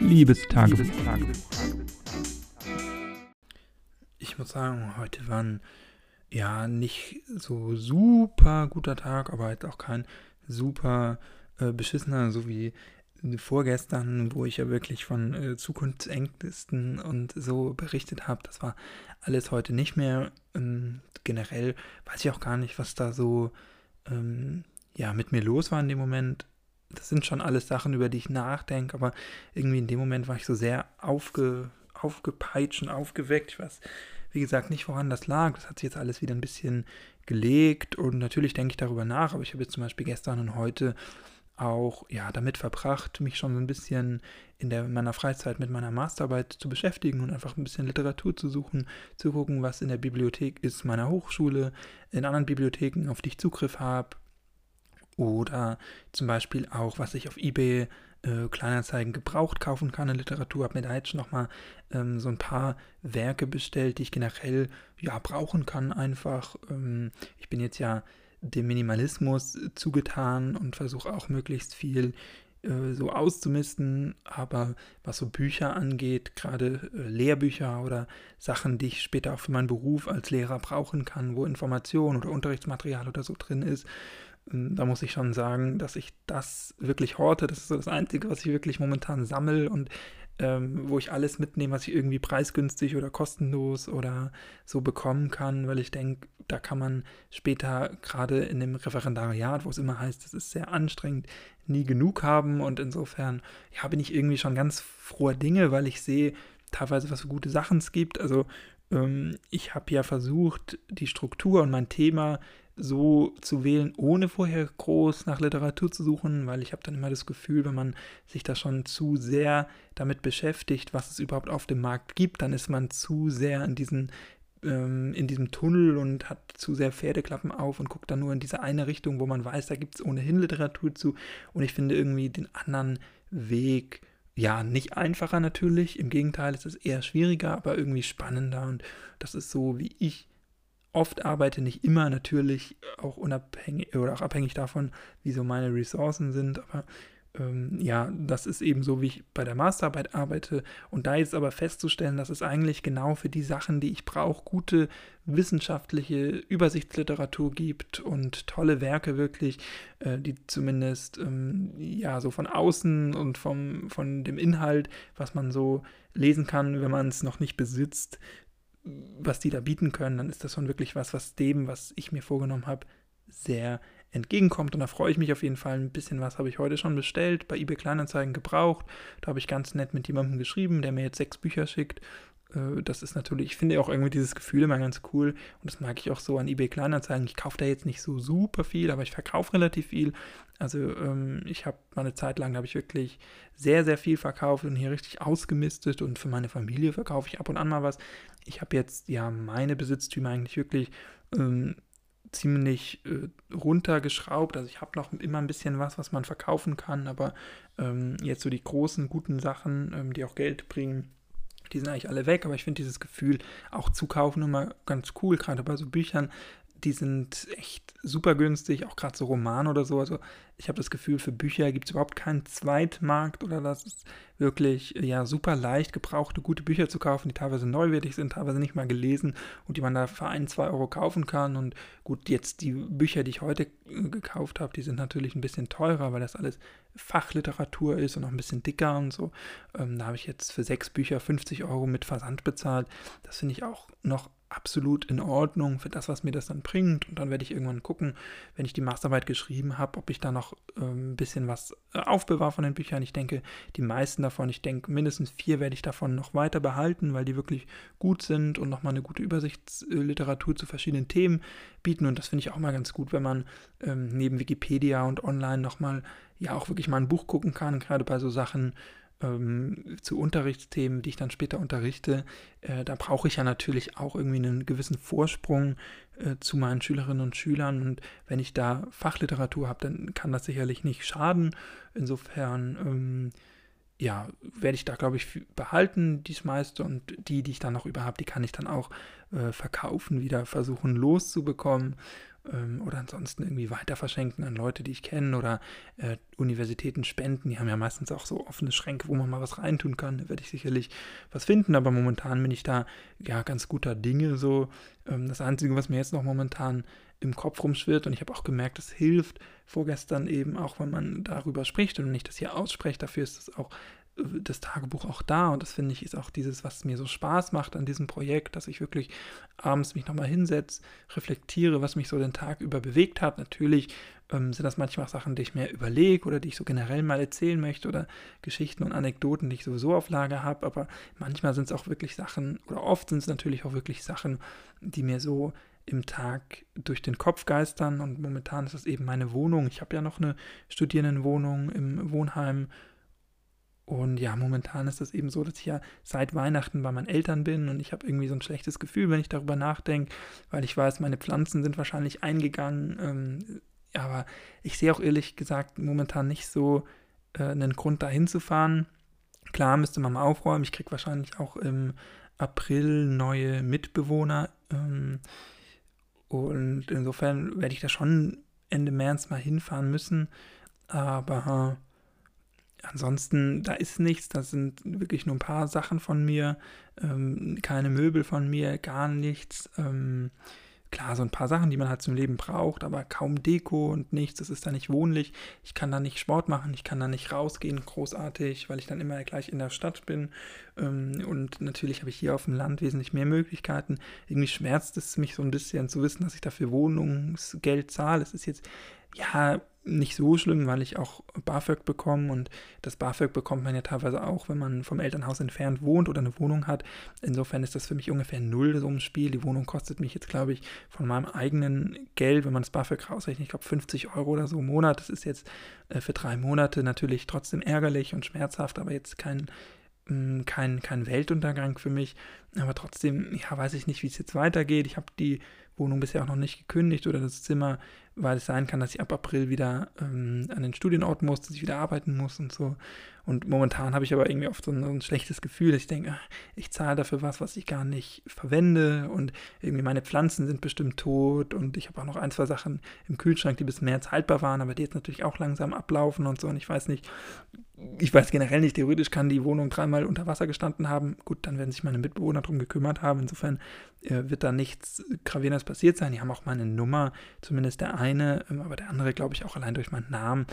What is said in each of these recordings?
Liebestagebuch. Ich muss sagen, heute war ein ja nicht so super guter Tag, aber halt auch kein super äh, beschissener, so wie vorgestern, wo ich ja wirklich von äh, Zukunftsängsten und so berichtet habe. Das war alles heute nicht mehr. Ähm, generell weiß ich auch gar nicht, was da so ähm, ja mit mir los war in dem Moment. Das sind schon alles Sachen, über die ich nachdenke, aber irgendwie in dem Moment war ich so sehr aufge, aufgepeitscht und aufgeweckt. Ich weiß, wie gesagt, nicht woran das lag. Das hat sich jetzt alles wieder ein bisschen gelegt und natürlich denke ich darüber nach, aber ich habe jetzt zum Beispiel gestern und heute auch ja damit verbracht, mich schon so ein bisschen in, der, in meiner Freizeit mit meiner Masterarbeit zu beschäftigen und einfach ein bisschen Literatur zu suchen, zu gucken, was in der Bibliothek ist meiner Hochschule, in anderen Bibliotheken, auf die ich Zugriff habe. Oder zum Beispiel auch, was ich auf eBay äh, Kleinanzeigen gebraucht kaufen kann in Literatur. Habe mir da jetzt nochmal ähm, so ein paar Werke bestellt, die ich generell ja brauchen kann einfach. Ähm, ich bin jetzt ja dem Minimalismus zugetan und versuche auch möglichst viel äh, so auszumisten, aber was so Bücher angeht, gerade äh, Lehrbücher oder Sachen, die ich später auch für meinen Beruf als Lehrer brauchen kann, wo Information oder Unterrichtsmaterial oder so drin ist, da muss ich schon sagen, dass ich das wirklich horte. Das ist so das Einzige, was ich wirklich momentan sammle und ähm, wo ich alles mitnehme, was ich irgendwie preisgünstig oder kostenlos oder so bekommen kann, weil ich denke, da kann man später gerade in dem Referendariat, wo es immer heißt, es ist sehr anstrengend, nie genug haben und insofern, ja, bin ich irgendwie schon ganz froher Dinge, weil ich sehe teilweise, was für gute Sachen es gibt. Also ähm, ich habe ja versucht, die Struktur und mein Thema so zu wählen, ohne vorher groß nach Literatur zu suchen, weil ich habe dann immer das Gefühl, wenn man sich da schon zu sehr damit beschäftigt, was es überhaupt auf dem Markt gibt, dann ist man zu sehr in diesen ähm, in diesem Tunnel und hat zu sehr Pferdeklappen auf und guckt dann nur in diese eine Richtung, wo man weiß, da gibt es ohnehin Literatur zu. Und ich finde irgendwie den anderen Weg, ja, nicht einfacher natürlich. Im Gegenteil, es ist eher schwieriger, aber irgendwie spannender. Und das ist so, wie ich oft arbeite, nicht immer natürlich, auch unabhängig oder auch abhängig davon, wie so meine Ressourcen sind, aber ähm, ja, das ist eben so, wie ich bei der Masterarbeit arbeite. Und da jetzt aber festzustellen, dass es eigentlich genau für die Sachen, die ich brauche, gute wissenschaftliche Übersichtsliteratur gibt und tolle Werke wirklich, äh, die zumindest ähm, ja so von außen und vom, von dem Inhalt, was man so lesen kann, wenn man es noch nicht besitzt, was die da bieten können, dann ist das schon wirklich was, was dem, was ich mir vorgenommen habe, sehr entgegenkommt. Und da freue ich mich auf jeden Fall. Ein bisschen was habe ich heute schon bestellt, bei eBay Kleinanzeigen gebraucht. Da habe ich ganz nett mit jemandem geschrieben, der mir jetzt sechs Bücher schickt. Äh, das ist natürlich, ich finde auch irgendwie dieses Gefühl immer ganz cool. Und das mag ich auch so an eBay Kleinanzeigen. Ich kaufe da jetzt nicht so super viel, aber ich verkaufe relativ viel. Also ähm, ich habe mal eine Zeit lang, habe ich wirklich sehr, sehr viel verkauft und hier richtig ausgemistet. Und für meine Familie verkaufe ich ab und an mal was. Ich habe jetzt ja meine Besitztümer eigentlich wirklich ähm, ziemlich äh, runtergeschraubt. Also ich habe noch immer ein bisschen was, was man verkaufen kann, aber ähm, jetzt so die großen, guten Sachen, ähm, die auch Geld bringen, die sind eigentlich alle weg. Aber ich finde dieses Gefühl, auch zu kaufen, immer ganz cool, gerade bei so Büchern, die sind echt super günstig, auch gerade so Roman oder so. Also ich habe das Gefühl, für Bücher gibt es überhaupt keinen Zweitmarkt oder das ist wirklich ja super leicht, gebrauchte, gute Bücher zu kaufen, die teilweise neuwertig sind, teilweise nicht mal gelesen und die man da für ein, zwei Euro kaufen kann. Und gut, jetzt die Bücher, die ich heute äh, gekauft habe, die sind natürlich ein bisschen teurer, weil das alles Fachliteratur ist und auch ein bisschen dicker und so. Ähm, da habe ich jetzt für sechs Bücher 50 Euro mit Versand bezahlt. Das finde ich auch noch absolut in Ordnung für das, was mir das dann bringt. Und dann werde ich irgendwann gucken, wenn ich die Masterarbeit geschrieben habe, ob ich da noch ähm, ein bisschen was äh, aufbewahre von den Büchern. Ich denke, die meisten davon, ich denke, mindestens vier werde ich davon noch weiter behalten, weil die wirklich gut sind und nochmal eine gute Übersichtsliteratur zu verschiedenen Themen bieten. Und das finde ich auch mal ganz gut, wenn man ähm, neben Wikipedia und online nochmal ja auch wirklich mal ein Buch gucken kann, gerade bei so Sachen, ähm, zu Unterrichtsthemen, die ich dann später unterrichte, äh, da brauche ich ja natürlich auch irgendwie einen gewissen Vorsprung äh, zu meinen Schülerinnen und Schülern. Und wenn ich da Fachliteratur habe, dann kann das sicherlich nicht schaden. Insofern, ähm, ja, werde ich da, glaube ich, behalten, dies meiste. Und die, die ich dann noch über habe, die kann ich dann auch äh, verkaufen, wieder versuchen loszubekommen. Ähm, oder ansonsten irgendwie weiter verschenken an Leute, die ich kenne oder äh, Universitäten spenden. Die haben ja meistens auch so offene Schränke, wo man mal was reintun kann. Da werde ich sicherlich was finden, aber momentan bin ich da ja ganz guter Dinge so. Ähm, das Einzige, was mir jetzt noch momentan im Kopf rumschwirrt und ich habe auch gemerkt, es hilft vorgestern eben auch, wenn man darüber spricht und nicht das hier ausspricht. Dafür ist es auch das Tagebuch auch da und das finde ich ist auch dieses, was mir so Spaß macht an diesem Projekt, dass ich wirklich abends mich nochmal hinsetze, reflektiere, was mich so den Tag über bewegt hat. Natürlich ähm, sind das manchmal Sachen, die ich mir überlege oder die ich so generell mal erzählen möchte oder Geschichten und Anekdoten, die ich sowieso auf Lager habe, aber manchmal sind es auch wirklich Sachen oder oft sind es natürlich auch wirklich Sachen, die mir so im Tag durch den Kopf geistern und momentan ist es eben meine Wohnung. Ich habe ja noch eine Studierendenwohnung im Wohnheim und ja, momentan ist es eben so, dass ich ja seit Weihnachten bei meinen Eltern bin und ich habe irgendwie so ein schlechtes Gefühl, wenn ich darüber nachdenke, weil ich weiß, meine Pflanzen sind wahrscheinlich eingegangen. Ähm, aber ich sehe auch ehrlich gesagt momentan nicht so äh, einen Grund, da hinzufahren. Klar müsste man mal aufräumen. Ich kriege wahrscheinlich auch im April neue Mitbewohner. Ähm, und insofern werde ich da schon Ende März mal hinfahren müssen. Aber ansonsten, da ist nichts, das sind wirklich nur ein paar Sachen von mir, ähm, keine Möbel von mir, gar nichts. Ähm, klar, so ein paar Sachen, die man halt zum Leben braucht, aber kaum Deko und nichts, das ist da nicht wohnlich. Ich kann da nicht Sport machen, ich kann da nicht rausgehen, großartig, weil ich dann immer gleich in der Stadt bin. Ähm, und natürlich habe ich hier auf dem Land wesentlich mehr Möglichkeiten. Irgendwie schmerzt es mich so ein bisschen zu wissen, dass ich dafür Wohnungsgeld zahle. Es ist jetzt ja, nicht so schlimm, weil ich auch BAföG bekomme und das BAföG bekommt man ja teilweise auch, wenn man vom Elternhaus entfernt wohnt oder eine Wohnung hat. Insofern ist das für mich ungefähr null so ein Spiel. Die Wohnung kostet mich jetzt, glaube ich, von meinem eigenen Geld, wenn man das BAföG rausrechnet, ich glaube 50 Euro oder so im Monat. Das ist jetzt äh, für drei Monate natürlich trotzdem ärgerlich und schmerzhaft, aber jetzt kein kein, kein Weltuntergang für mich. Aber trotzdem, ja, weiß ich nicht, wie es jetzt weitergeht. Ich habe die Wohnung bisher auch noch nicht gekündigt oder das Zimmer, weil es sein kann, dass ich ab April wieder ähm, an den Studienort muss, dass ich wieder arbeiten muss und so. Und momentan habe ich aber irgendwie oft so ein, so ein schlechtes Gefühl, dass ich denke, ich zahle dafür was, was ich gar nicht verwende und irgendwie meine Pflanzen sind bestimmt tot und ich habe auch noch ein, zwei Sachen im Kühlschrank, die bis März haltbar waren, aber die jetzt natürlich auch langsam ablaufen und so. Und ich weiß nicht, ich weiß generell nicht, theoretisch kann die Wohnung dreimal unter Wasser gestanden haben. Gut, dann werden sich meine Mitbewohner darum gekümmert haben. Insofern äh, wird da nichts Gravierendes passiert sein. Die haben auch meine Nummer, zumindest der eine, ähm, aber der andere, glaube ich, auch allein durch meinen Namen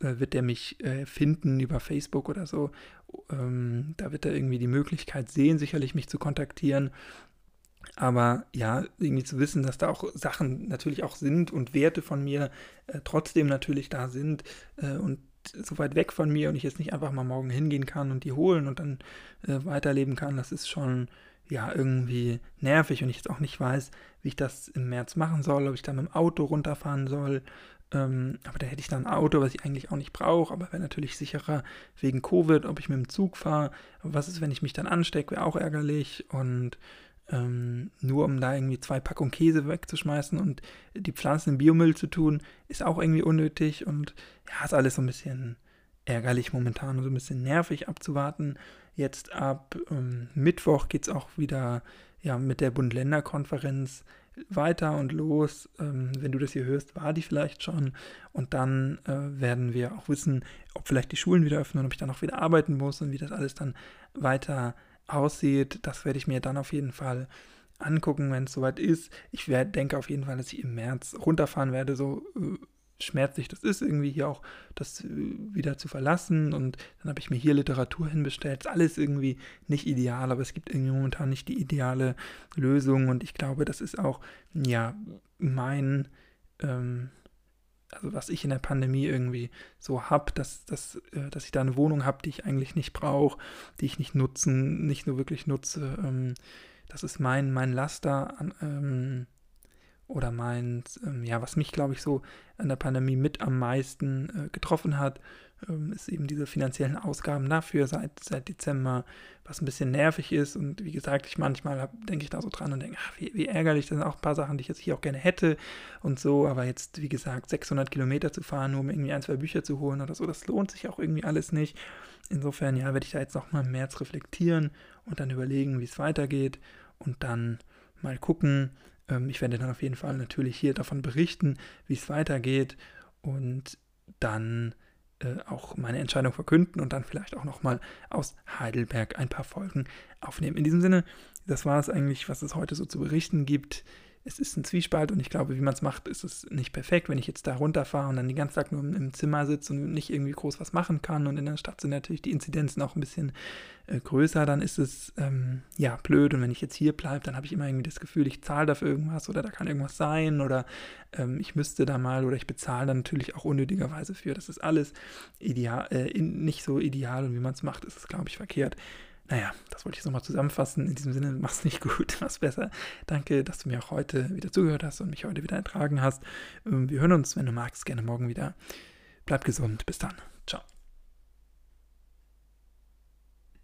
äh, wird der mich äh, finden über Facebook oder so. Ähm, da wird er irgendwie die Möglichkeit sehen, sicherlich mich zu kontaktieren. Aber ja, irgendwie zu wissen, dass da auch Sachen natürlich auch sind und Werte von mir äh, trotzdem natürlich da sind und so weit weg von mir und ich jetzt nicht einfach mal morgen hingehen kann und die holen und dann äh, weiterleben kann, das ist schon ja irgendwie nervig und ich jetzt auch nicht weiß, wie ich das im März machen soll, ob ich dann mit dem Auto runterfahren soll. Ähm, aber da hätte ich dann ein Auto, was ich eigentlich auch nicht brauche, aber wäre natürlich sicherer wegen Covid, ob ich mit dem Zug fahre. was ist, wenn ich mich dann anstecke, wäre auch ärgerlich und ähm, nur um da irgendwie zwei Packungen Käse wegzuschmeißen und die Pflanzen in Biomüll zu tun, ist auch irgendwie unnötig und ja, ist alles so ein bisschen ärgerlich momentan und so ein bisschen nervig abzuwarten. Jetzt ab ähm, Mittwoch geht es auch wieder ja, mit der Bund-Länder-Konferenz weiter und los. Ähm, wenn du das hier hörst, war die vielleicht schon. Und dann äh, werden wir auch wissen, ob vielleicht die Schulen wieder öffnen, ob ich dann auch wieder arbeiten muss und wie das alles dann weiter aussieht. Das werde ich mir dann auf jeden Fall angucken, wenn es soweit ist. Ich werd, denke auf jeden Fall, dass ich im März runterfahren werde, so äh, schmerzlich das ist, irgendwie hier auch das äh, wieder zu verlassen. Und dann habe ich mir hier Literatur hinbestellt. Ist alles irgendwie nicht ideal, aber es gibt irgendwie momentan nicht die ideale Lösung. Und ich glaube, das ist auch, ja, mein, ähm, also was ich in der Pandemie irgendwie so habe, dass, dass, äh, dass ich da eine Wohnung habe, die ich eigentlich nicht brauche, die ich nicht nutzen, nicht nur wirklich nutze. Ähm, das ist mein, mein Laster an, ähm, oder mein, ähm, ja, was mich, glaube ich, so an der Pandemie mit am meisten äh, getroffen hat, ähm, ist eben diese finanziellen Ausgaben dafür seit, seit Dezember, was ein bisschen nervig ist. Und wie gesagt, ich manchmal denke ich da so dran und denke, ach, wie, wie, ärgerlich, das sind auch ein paar Sachen, die ich jetzt hier auch gerne hätte und so. Aber jetzt, wie gesagt, 600 Kilometer zu fahren, nur um irgendwie ein, zwei Bücher zu holen oder so, das lohnt sich auch irgendwie alles nicht. Insofern, ja, werde ich da jetzt nochmal im März reflektieren und dann überlegen, wie es weitergeht und dann mal gucken, ich werde dann auf jeden Fall natürlich hier davon berichten, wie es weitergeht und dann äh, auch meine Entscheidung verkünden und dann vielleicht auch nochmal aus Heidelberg ein paar Folgen aufnehmen. In diesem Sinne, das war es eigentlich, was es heute so zu berichten gibt es ist ein Zwiespalt und ich glaube, wie man es macht, ist es nicht perfekt. Wenn ich jetzt da runterfahre und dann den ganzen Tag nur im Zimmer sitze und nicht irgendwie groß was machen kann und in der Stadt sind natürlich die Inzidenzen auch ein bisschen äh, größer, dann ist es ähm, ja blöd. Und wenn ich jetzt hier bleibe, dann habe ich immer irgendwie das Gefühl, ich zahle dafür irgendwas oder da kann irgendwas sein oder ähm, ich müsste da mal oder ich bezahle dann natürlich auch unnötigerweise für. Das ist alles ideal, äh, nicht so ideal und wie man es macht, ist es, glaube ich, verkehrt. Naja, das wollte ich nochmal zusammenfassen. In diesem Sinne, mach's nicht gut, mach's besser. Danke, dass du mir auch heute wieder zugehört hast und mich heute wieder ertragen hast. Ähm, wir hören uns, wenn du magst, gerne morgen wieder. Bleib gesund. Bis dann. Ciao.